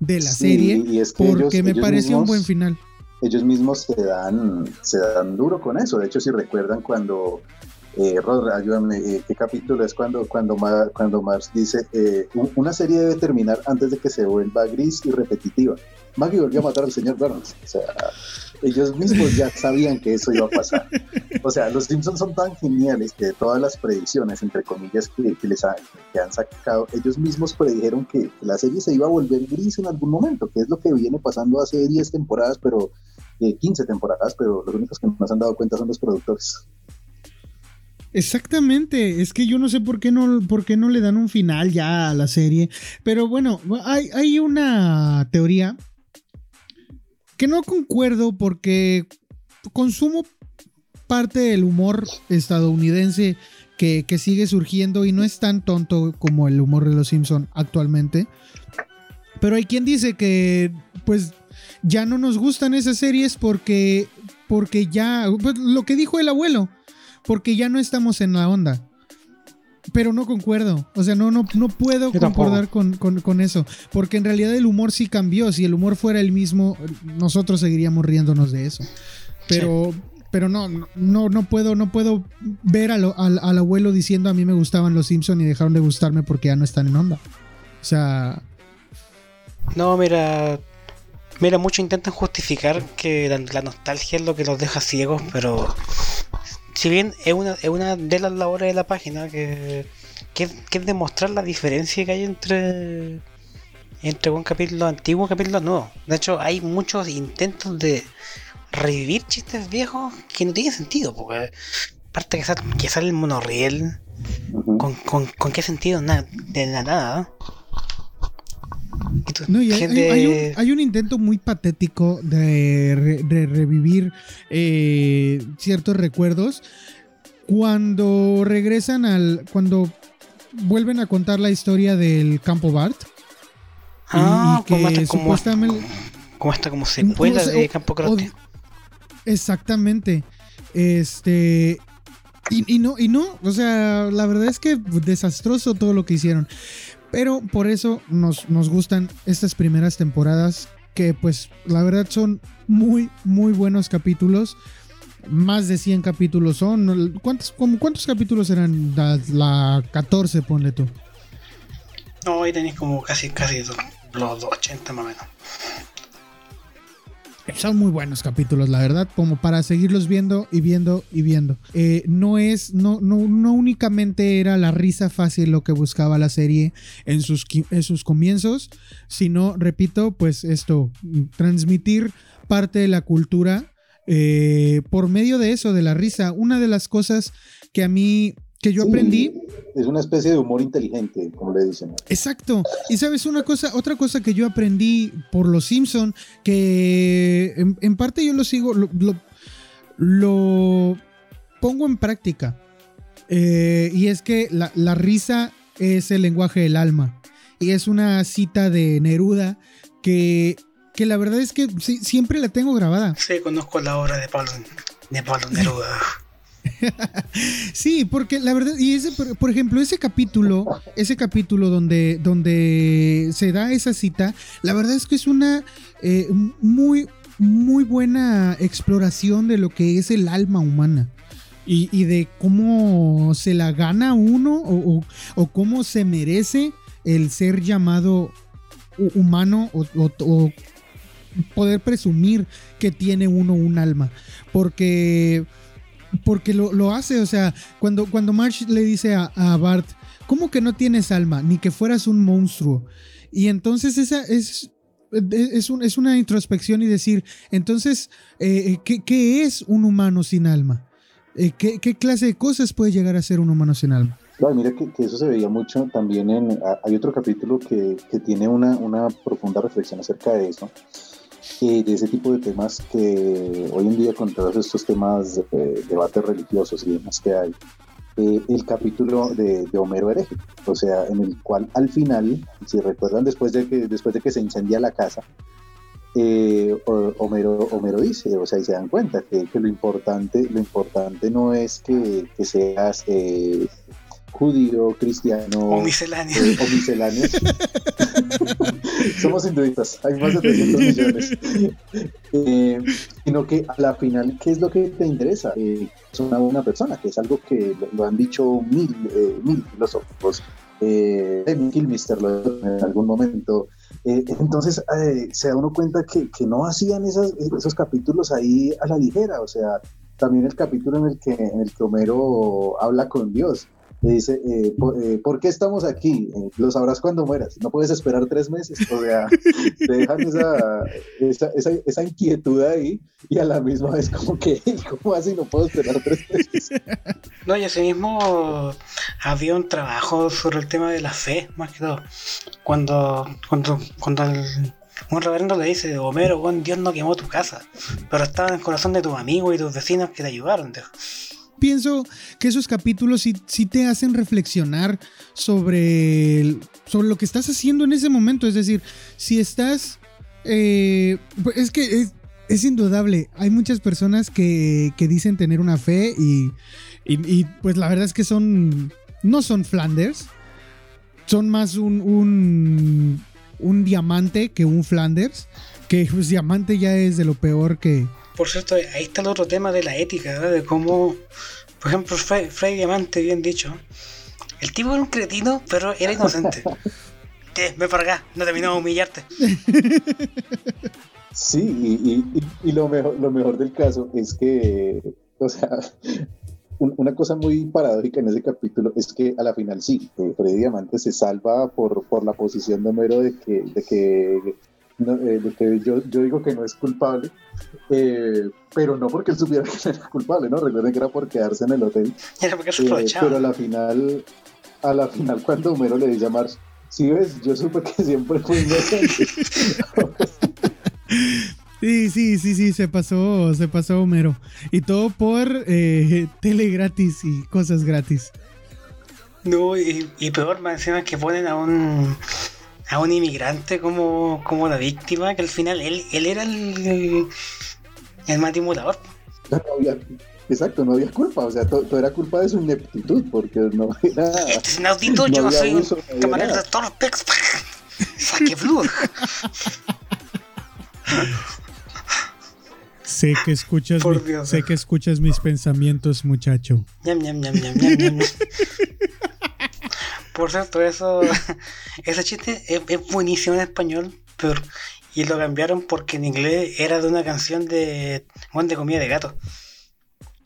de la serie, porque me pareció un buen final. Ellos mismos se dan, se dan duro con eso. De hecho, si recuerdan cuando eh, ayúdame, eh, ¿qué capítulo es cuando, cuando, cuando Mars dice eh, una serie debe terminar antes de que se vuelva gris y repetitiva? Maggie volvió a matar al señor Burns. O sea, ellos mismos ya sabían que eso iba a pasar. O sea, los Simpsons son tan geniales que todas las predicciones, entre comillas, que, les que han sacado, ellos mismos predijeron que la serie se iba a volver gris en algún momento, que es lo que viene pasando hace 10 temporadas, pero 15 eh, temporadas, pero los únicos que nos han dado cuenta son los productores. Exactamente, es que yo no sé por qué no, por qué no le dan un final ya a la serie, pero bueno, hay, hay una teoría que no concuerdo porque consumo parte del humor estadounidense que, sigue surgiendo y no es tan tonto como el humor de los Simpson actualmente. Pero hay quien dice que pues ya no nos gustan esas series porque porque ya pues, lo que dijo el abuelo, porque ya no estamos en la onda pero no concuerdo. O sea, no, no, no puedo concordar con, eso. Porque en realidad el humor sí cambió. Si el humor fuera el mismo, nosotros seguiríamos riéndonos de eso. Pero, pero no, no, no puedo, no puedo ver al, al, abuelo diciendo a mí me gustaban los Simpsons y dejaron de gustarme porque ya no están en onda. O sea. No, mira. Mira, muchos intentan justificar que la nostalgia es lo que los deja ciegos, pero si bien es una, es una de las labores de la página que, que, es demostrar la diferencia que hay entre entre un capítulo antiguo y un capítulo nuevo. De hecho, hay muchos intentos de revivir chistes viejos que no tienen sentido, porque aparte que sale, que sale el monorriel, con, con, con, qué sentido? Nada, de la nada. No, hay, un, intento muy patético de, revivir eh, ciertos recuerdos cuando regresan al. cuando vuelven a contar la historia del campo Bart. Ah, como, esta, como, como, como secuela de Campo Crote. Exactamente. Este. Y, y, no, y no, o sea, la verdad es que desastroso todo lo que hicieron. Pero por eso nos, nos gustan estas primeras temporadas que pues la verdad son muy, muy buenos capítulos. Más de 100 capítulos son. ¿Cuántos, cuántos capítulos eran? La, 14, ponle tú. No, ahí tenéis como casi, casi los 80 más o menos. Son muy buenos capítulos, la verdad, como para seguirlos viendo y viendo y viendo. Eh, no es, no, no, no únicamente era la risa fácil lo que buscaba la serie en sus, en sus comienzos, sino, repito, pues esto, transmitir parte de la cultura eh, por medio de eso, de la risa. Una de las cosas que a mí que yo aprendí. Es una especie de humor inteligente, como le dicen. Exacto. Y sabes una cosa, otra cosa que yo aprendí por los Simpson, que en, parte yo lo sigo, lo, pongo en práctica. Eh, y es que la, la risa es el lenguaje del alma. Y es una cita de Neruda que, que la verdad es que sí, siempre la tengo grabada. Sí, conozco la obra de Pablo, de Pablo Neruda. sí, porque la verdad, y ese, por, ejemplo, ese capítulo, ese capítulo donde, donde se da esa cita, la verdad es que es una eh, muy, muy buena exploración de lo que es el alma humana. Y, de cómo se la gana uno o, cómo se merece el ser llamado hu- humano o poder presumir que tiene uno un alma. Porque, porque lo, lo hace, o sea, cuando, cuando Marsh le dice a, a Bart, ¿cómo que no tienes alma? Ni que fueras un monstruo. Y entonces esa es... Es, un- es una introspección y decir, entonces, eh, ¿qué, qué es un humano sin alma? Eh, ¿qué, qué clase de cosas puede llegar a ser un humano sin alma? Claro, mira que, que eso se veía mucho también en... Hay otro capítulo que, que tiene una, una profunda reflexión acerca de eso, eh, de ese tipo de temas que hoy en día con todos estos temas de eh, debates religiosos y demás que hay, eh, el capítulo de, de Homero hereje, o sea, en el cual al final, si recuerdan, después de que, después de que se incendia la casa, eh, Homero, Homero dice, o sea, y se dan cuenta que, que lo importante, lo importante no es que, que seas eh, judío, cristiano O misceláneo. eh, o misceláneo. Somos hinduistas, hay más de 300 millones. Eh, sino que a la final, ¿qué es lo que te interesa? Eh, es una buena persona, que es algo que lo, han dicho mil, eh, mil filósofos. Eh, Kilmister lo en algún momento. Eh, entonces eh, se da uno cuenta que, que no hacían esas, esos capítulos ahí a la ligera, o sea, también el capítulo en el que, en el que Homero habla con Dios. Le dice, eh, por, eh, ¿por qué estamos aquí? Eh, lo sabrás cuando mueras. No puedes esperar tres meses. O sea, te dejan esa, esa, esa, esa inquietud ahí y a la misma vez como que, ¿cómo así no puedo esperar tres meses? No, y asimismo había un trabajo sobre el tema de la fe, más que todo. Cuando, cuando, cuando el- un reverendo le dice, Homero, weón, Dios no quemó tu casa, pero estaba en el corazón de tus amigos y tus vecinos que te ayudaron. dijo. Pienso que esos capítulos sí, sí te hacen reflexionar sobre, sobre lo que estás haciendo en ese momento. Es decir, si estás... eh, pues es que es, indudable. Hay muchas personas que, que dicen tener una fe y, y- pues la verdad es que son... No son Flanders. Son más un, un, un diamante que un Flanders. Que pues diamante ya es de lo peor que... Por cierto, ahí está el otro tema de la ética, ¿verdad? de cómo, por ejemplo, Fray Diamante, bien dicho, el tipo era un cretino, pero era inocente. Eh, ven para acá, no terminamos de humillarte. Sí, y, y- y- y lo, mejor, lo mejor del caso es que, o sea, un- una cosa muy paradójica en ese capítulo es que a la final sí, eh, Freddy Diamante se salva por, por la posición de Homero de que, de que, no, eh, de que yo, yo digo que no es culpable, eh, pero no porque él supiera que no era culpable, ¿no? Recuerden que era por quedarse en el hotel. Era porque se Eh, pero a la final, a la final cuando Homero le dice a Marge, si ves, yo supe que siempre fui inocente. Sí, sí, sí, sí, se pasó, se pasó Homero. Y todo por eh, tele gratis y cosas gratis. No, y, y peor, más encima que ponen a un a un inmigrante como, como la víctima, que al final él, él era el, el, el. No había- exacto, no había culpa, o sea, to- todo, era culpa de su ineptitud, porque no era... Este es inaudito, No yo soy un camarero de Torpex. Saque blue. Sé que escuchas, Por mi- Dios. sé que escuchas mis pensamientos, muchacho. Ñam, ñam, ñam, ñam, ñam, ñam. Por cierto, eso, ese chiste es, es buenísimo en español, pero y lo cambiaron porque en inglés era de una canción de Juan de comida de gato.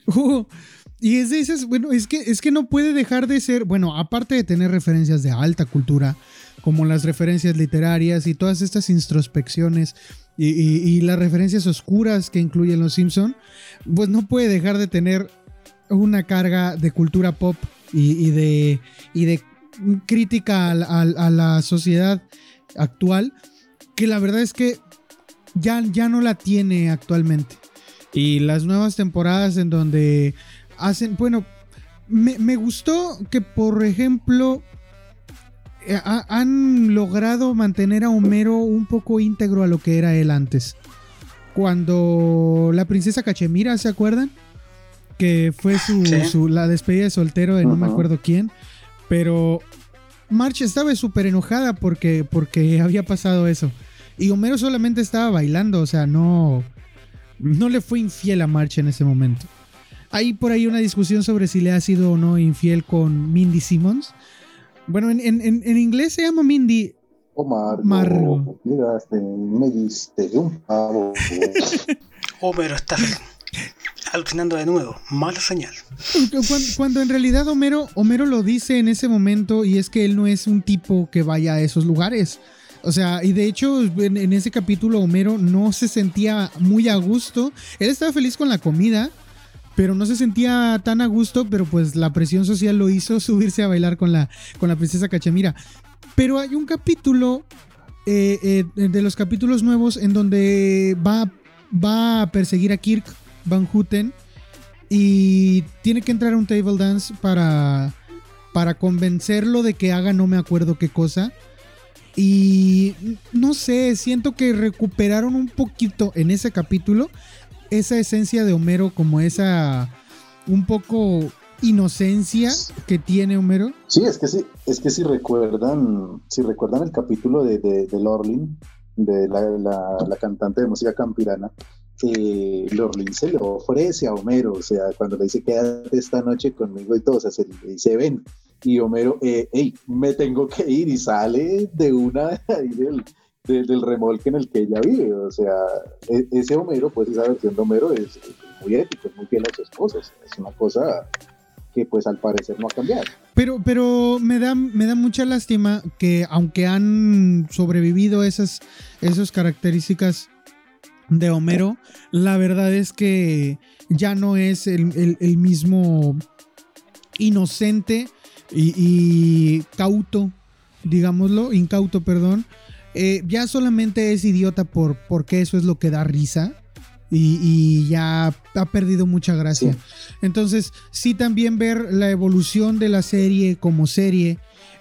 Uh, y es de esas, bueno, es que, es que no puede dejar de ser, bueno, aparte de tener referencias de alta cultura, como las referencias literarias y todas estas introspecciones y, y- y las referencias oscuras que incluyen Los Simpson, pues no puede dejar de tener una carga de cultura pop y, y de, y de crítica a, la- a- a la sociedad actual, que la verdad es que ya, ya no la tiene actualmente. Y las nuevas temporadas en donde hacen, bueno, me, me gustó que, por ejemplo, eh, ha- han logrado mantener a Homero un poco íntegro a lo que era él antes. Cuando la princesa Cachemira, ¿se acuerdan? Que fue su, Sí. su- la despedida de soltero de no me acuerdo quién. Pero March estaba súper enojada porque, porque había pasado eso. Y Homero solamente estaba bailando, o sea, no, no le fue infiel a March en ese momento. Hay por ahí una discusión sobre si le ha sido o no infiel con Mindy Simmons. Bueno, en, en- inglés se llama Mindy. Omar, Margo. llegaste, me diste un pavo. Homero está alucinando de nuevo. Mala señal. Cuando, en realidad Homero, Homero lo dice en ese momento y es que él no es un tipo que vaya a esos lugares. O sea, y de hecho en, ese capítulo Homero no se sentía muy a gusto. Él estaba feliz con la comida, pero no se sentía tan a gusto, pero pues la presión social lo hizo subirse a bailar con la, con la princesa Cachemira. Pero hay un capítulo eh, eh, de los capítulos nuevos en donde va, va a perseguir a Kirk Van Houten y tiene que entrar a un table dance para, para convencerlo de que haga no me acuerdo qué cosa. Y no sé, siento que recuperaron un poquito en ese capítulo esa esencia de Homero como esa un poco inocencia que tiene Homero. Sí, es que sí, es que si recuerdan, si recuerdan el capítulo de, de, de Lorlin, de la, la- la cantante de música campirana, eh, Lorlin lo ofrece a Homero, o sea, cuando le dice quédate esta noche conmigo y todo, o sea, se le dice ven, y Homero, eh, hey, me tengo que ir y sale de una ahí del, de- del remolque en el que ella vive, o sea, e- ese Homero, pues esa versión de Homero es, es muy ético, es muy fiel a su esposa, es una cosa que pues al parecer no ha cambiado. Pero, pero me da, me da mucha lástima que aunque han sobrevivido esas, esas características de Homero, la verdad es que ya no es el, el- el mismo inocente y, y cauto, digámoslo, incauto, perdón. Eh, ya solamente es idiota por, porque eso es lo que da risa. Y, y ya ha perdido mucha gracia. Sí. Entonces, sí también ver la evolución de la serie como serie,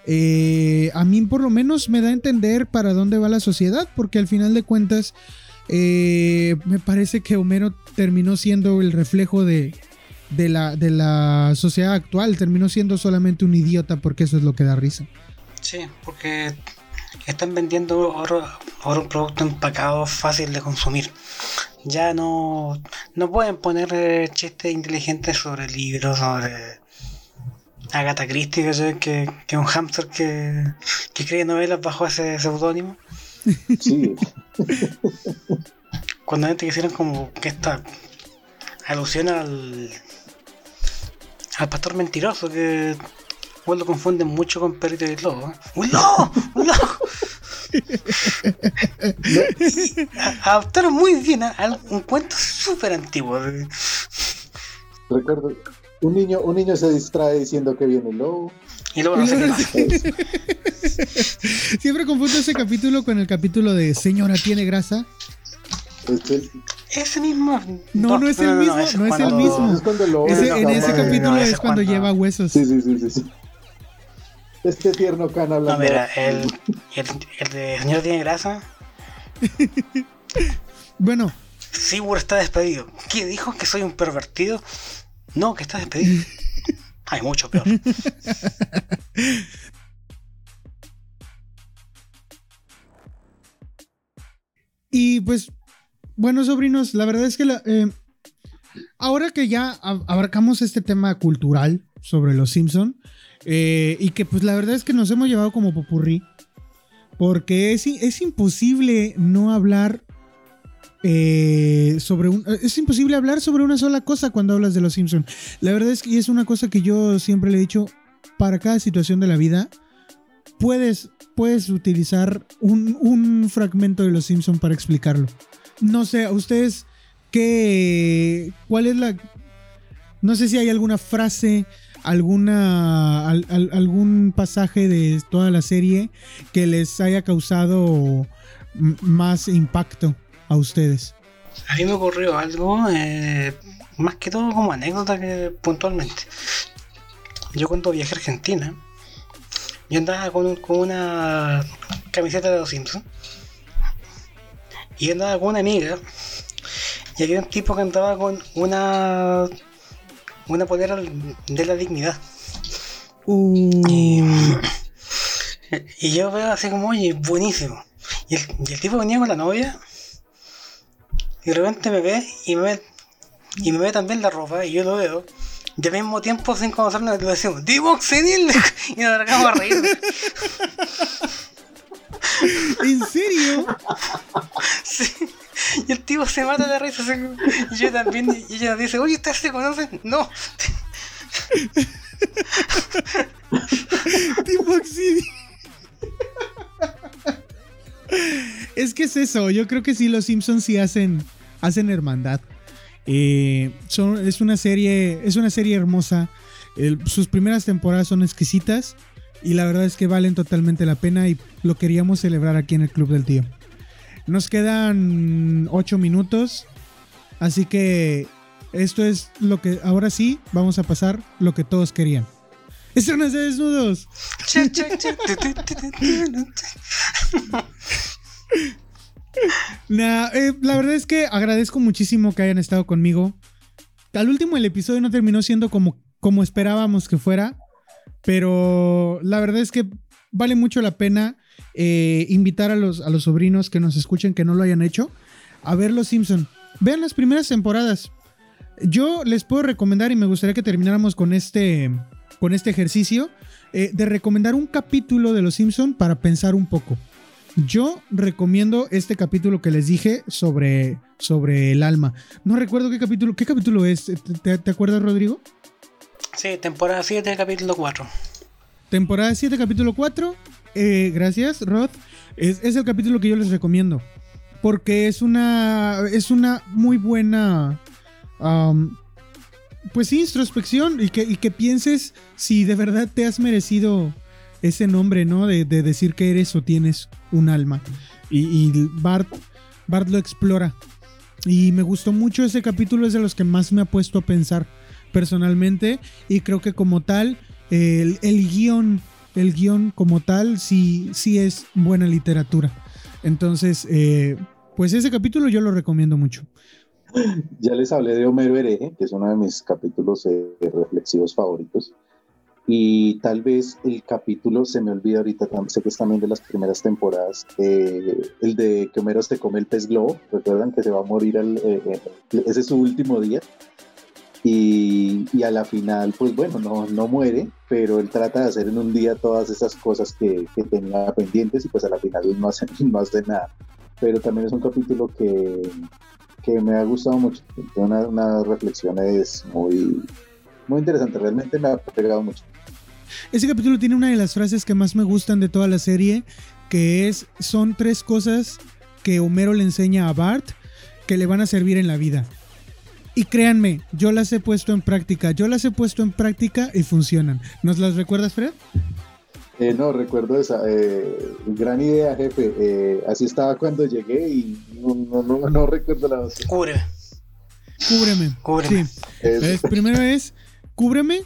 eh, a mí por lo menos me da a entender para dónde va la sociedad, porque al final de cuentas eh, me parece que Homero terminó siendo el reflejo de, de la, de la sociedad actual, terminó siendo solamente un idiota porque eso es lo que da risa. Sí, porque están vendiendo ahora, un producto empacado fácil de consumir. Ya no, no pueden poner eh, chistes inteligentes sobre libros, sobre Agatha que que un hámster que, que escribe novelas bajo ese seudónimo. Sí, Cuando antes hicieron como que esta alusión al, al pastor mentiroso que igual lo confunden mucho con Perrito y el Lobo. ¡Un lobo! ¡Un lobo! Adaptaron muy bien a, a un cuento súper antiguo. recuerdo, un niño, un niño se distrae diciendo que viene el lobo. Y luego no sé qué más. Siempre confundo ese capítulo con el capítulo de Señora tiene grasa. Ese mismo. No, no es el mismo, no es el mismo. en ese capítulo no, es cuando lleva huesos. Sí, sí, sí, sí. Este tierno can No, hablando. mira, el, el, el de Señor tiene grasa. Bueno, Seguro está despedido. ¿Qué dijo? ¿Que soy un pervertido? No, que está despedido. Hay mucho peor. Y pues, bueno, sobrinos, la verdad es que eh, ahora que ya ab- abarcamos este tema cultural sobre los Simpson eh, y que pues la verdad es que nos hemos llevado como popurrí, porque es, es imposible no hablar eh, sobre un... Es imposible hablar sobre una sola cosa cuando hablas de los Simpson. La verdad es que es una cosa que yo siempre le he dicho, para cada situación de la vida, puedes, puedes utilizar un, un fragmento de Los Simpson para explicarlo. No sé, a ustedes, ¿qué, ¿cuál es la... No sé si hay alguna frase, alguna, al- al- algún pasaje de toda la serie que les haya causado más impacto a ustedes. A mí me ocurrió algo, eh, más que todo como anécdota que puntualmente. yo cuando viajé a Argentina, yo andaba con, con una camiseta de los Simpsons. Y yo andaba con una amiga. Y había un tipo que andaba con una. Una polera de la dignidad. Uh, Y, y yo veo así como, oye, buenísimo. Y el, y el tipo venía con la novia. Y de repente me ve y me ve, y me ve también la ropa. Y yo lo veo. Y al mismo tiempo, sin conocernos, le decimos, ¡Divox senil! Y nos largamos a reír. ¿En serio? Sí. Y el tipo se mata de risa. Y yo también. Y ella dice, oye, ¿ustedes se conocen? No. Oxidio. Es que es eso, yo creo que sí, los Simpsons sí hacen, hacen hermandad. Eh, son, es una serie, es una serie hermosa. El- sus primeras temporadas son exquisitas y la verdad es que valen totalmente la pena y lo queríamos celebrar aquí en el Club del Tío. Nos quedan 8 minutos, así que esto es lo que ahora sí vamos a pasar lo que todos querían. Escenas de desnudos. Eh, la verdad es que agradezco muchísimo que hayan estado conmigo. Al último el episodio no terminó siendo como, como esperábamos que fuera, pero la verdad es que vale mucho la pena eh, invitar a los, a los sobrinos que nos escuchen, que no lo hayan hecho, a ver Los Simpson. Vean las primeras temporadas. Yo les puedo recomendar y me gustaría que termináramos con este, con este ejercicio eh, de recomendar un capítulo de Los Simpson para pensar un poco. Yo recomiendo este capítulo que les dije sobre, sobre el alma. No recuerdo qué capítulo, qué capítulo es. ¿Te, acuerdas, Rodrigo? Sí, temporada 7, capítulo 4. Temporada 7, capítulo 4. Eh, gracias, Rod. Es, es el capítulo que yo les recomiendo. Porque es una. Es una muy buena. pues sí, introspección. Y que, y que pienses si de verdad te has merecido ese nombre, ¿no? De, de decir que eres o tienes un alma. Y, Bart, Bart lo explora. Y me gustó mucho ese capítulo, es de los que más me ha puesto a pensar personalmente. Y creo que como tal, el, el guion, el guion como tal, sí, sí es buena literatura. Entonces, eh, pues ese capítulo yo lo recomiendo mucho. Ya les hablé de Homero Hereje, que es uno de mis capítulos eh, reflexivos favoritos. Y tal vez el capítulo, se me olvida ahorita, sé que es también de las primeras temporadas, eh, el de que Homero se come el pez globo. Recuerdan que se va a morir, al, eh, eh, ese es su último día. Y, y a la final, pues bueno, no, no muere, pero él trata de hacer en un día todas esas cosas que, que tenía pendientes y pues a la final no hace, no hace nada. Pero también es un capítulo que, que me ha gustado mucho. Tiene una- unas reflexiones muy, muy interesantes. Realmente me ha pegado mucho. Ese capítulo tiene una de las frases que más me gustan de toda la serie, que es, son tres cosas que Homero le enseña a Bart que le van a servir en la vida. Y créanme, yo las he puesto en práctica, yo las he puesto en práctica y funcionan. ¿Nos las recuerdas, Fred? Eh, no, recuerdo esa eh, gran idea, jefe. Eh, así estaba cuando llegué y no, no, no, no recuerdo la otra. Cúbreme. Cúbreme. Sí. Es- Es, primero es, cúbreme,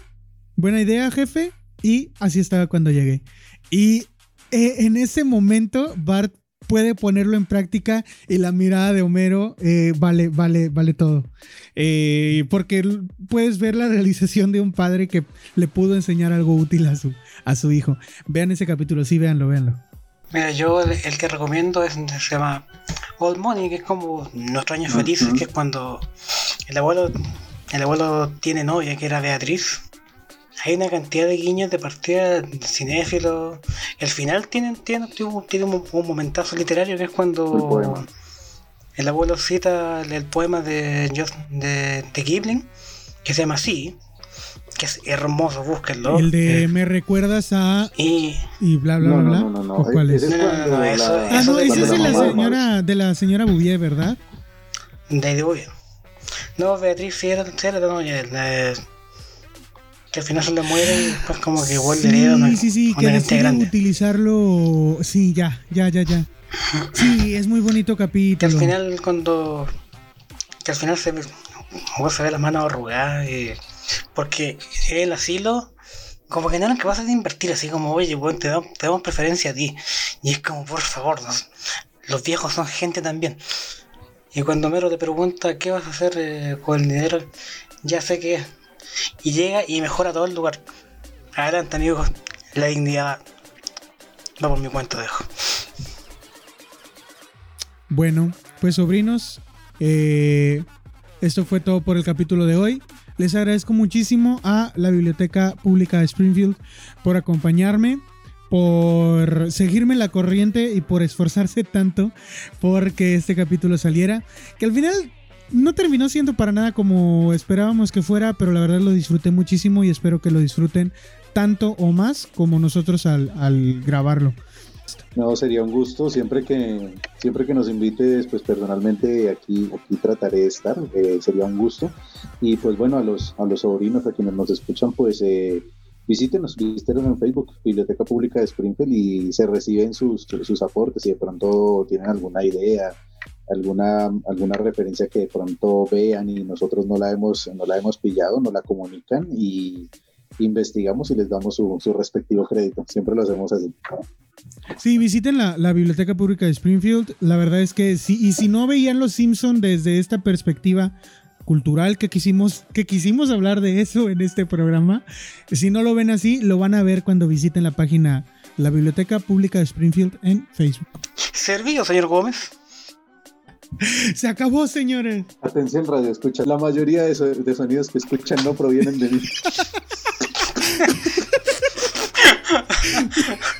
buena idea, jefe, y así estaba cuando llegué. Y eh, en ese momento, Bart puede ponerlo en práctica y la mirada de Homero eh, vale, vale, vale todo. Eh, porque puedes ver la realización de un padre que le pudo enseñar algo útil a su, a su hijo. Vean ese capítulo, sí, véanlo, véanlo. Mira, yo el, el que recomiendo es, se llama Old Money, que es como Nuestros Años Ujú. Felices, que es cuando el abuelo, el abuelo tiene novia, que era Beatriz. Hay una cantidad de guiños de partida cinéfilos. El final tiene, tiene, tiene un, un momentazo literario que es cuando el abuelo cita el, el poema de, de, de Kipling, que se llama así, que es hermoso, búsquenlo. El de Eh, me recuerdas a y y bla bla No, bla. no, bla. no, no, no. ¿O cuál es? Ese es No, no, no, no, eso- Ah, eso no, ese es de la señora, de la señora Bouvier, ¿verdad? De Dibuyo. No, Beatriz sí era, sí era de que al final se le muere y después como que vuelve Sí, sí, sí, que cantidad decide grande. utilizarlo. Sí, ya, ya, ya, ya. Sí, es muy bonito Que al capítulo. final cuando... Que al final se ve, se ve las manos arrugadas y- porque el asilo como que no eran capaces de invertir, así como, oye, bueno, te, damos, preferencia a ti. Y es como, por favor, los viejos son gente también. Y cuando Mero te pregunta qué vas a hacer eh, con el dinero, ya sé qué es. Y llega y mejora todo el lugar. Adelante, amigos, la dignidad va por mi cuenta, dejo. Bueno, pues sobrinos, eh, esto fue todo por el capítulo de hoy. Les agradezco muchísimo a la Biblioteca Pública de Springfield por acompañarme, por seguirme la corriente y por esforzarse tanto porque este capítulo saliera. Que al final no terminó siendo para nada como esperábamos que fuera, pero la verdad lo disfruté muchísimo y espero que lo disfruten tanto o más como nosotros al, al grabarlo. No, sería un gusto. Siempre que, siempre que nos invites, pues personalmente aquí, aquí trataré de estar. Eh, sería un gusto. Y pues bueno, a los, a los sobrinos, a quienes nos escuchan, pues eh, visítenos, visítenos en Facebook, Biblioteca Pública de Springfield, y se reciben sus, sus aportes. Si de pronto tienen alguna idea, alguna, alguna referencia que de pronto vean y nosotros no la hemos, no la hemos pillado, nos la comunican y investigamos y les damos su, su respectivo crédito. Siempre lo hacemos así. Sí, visiten la, Biblioteca Pública de Springfield. La verdad es que sí, y si no veían Los Simpson desde esta perspectiva cultural que quisimos, que quisimos hablar de eso en este programa, si no lo ven así, lo van a ver cuando visiten la página La Biblioteca Pública de Springfield en Facebook. Servido, señor Gómez. Se acabó, señores. Atención, radio escucha. La mayoría de, de sonidos que escuchan no provienen de mí.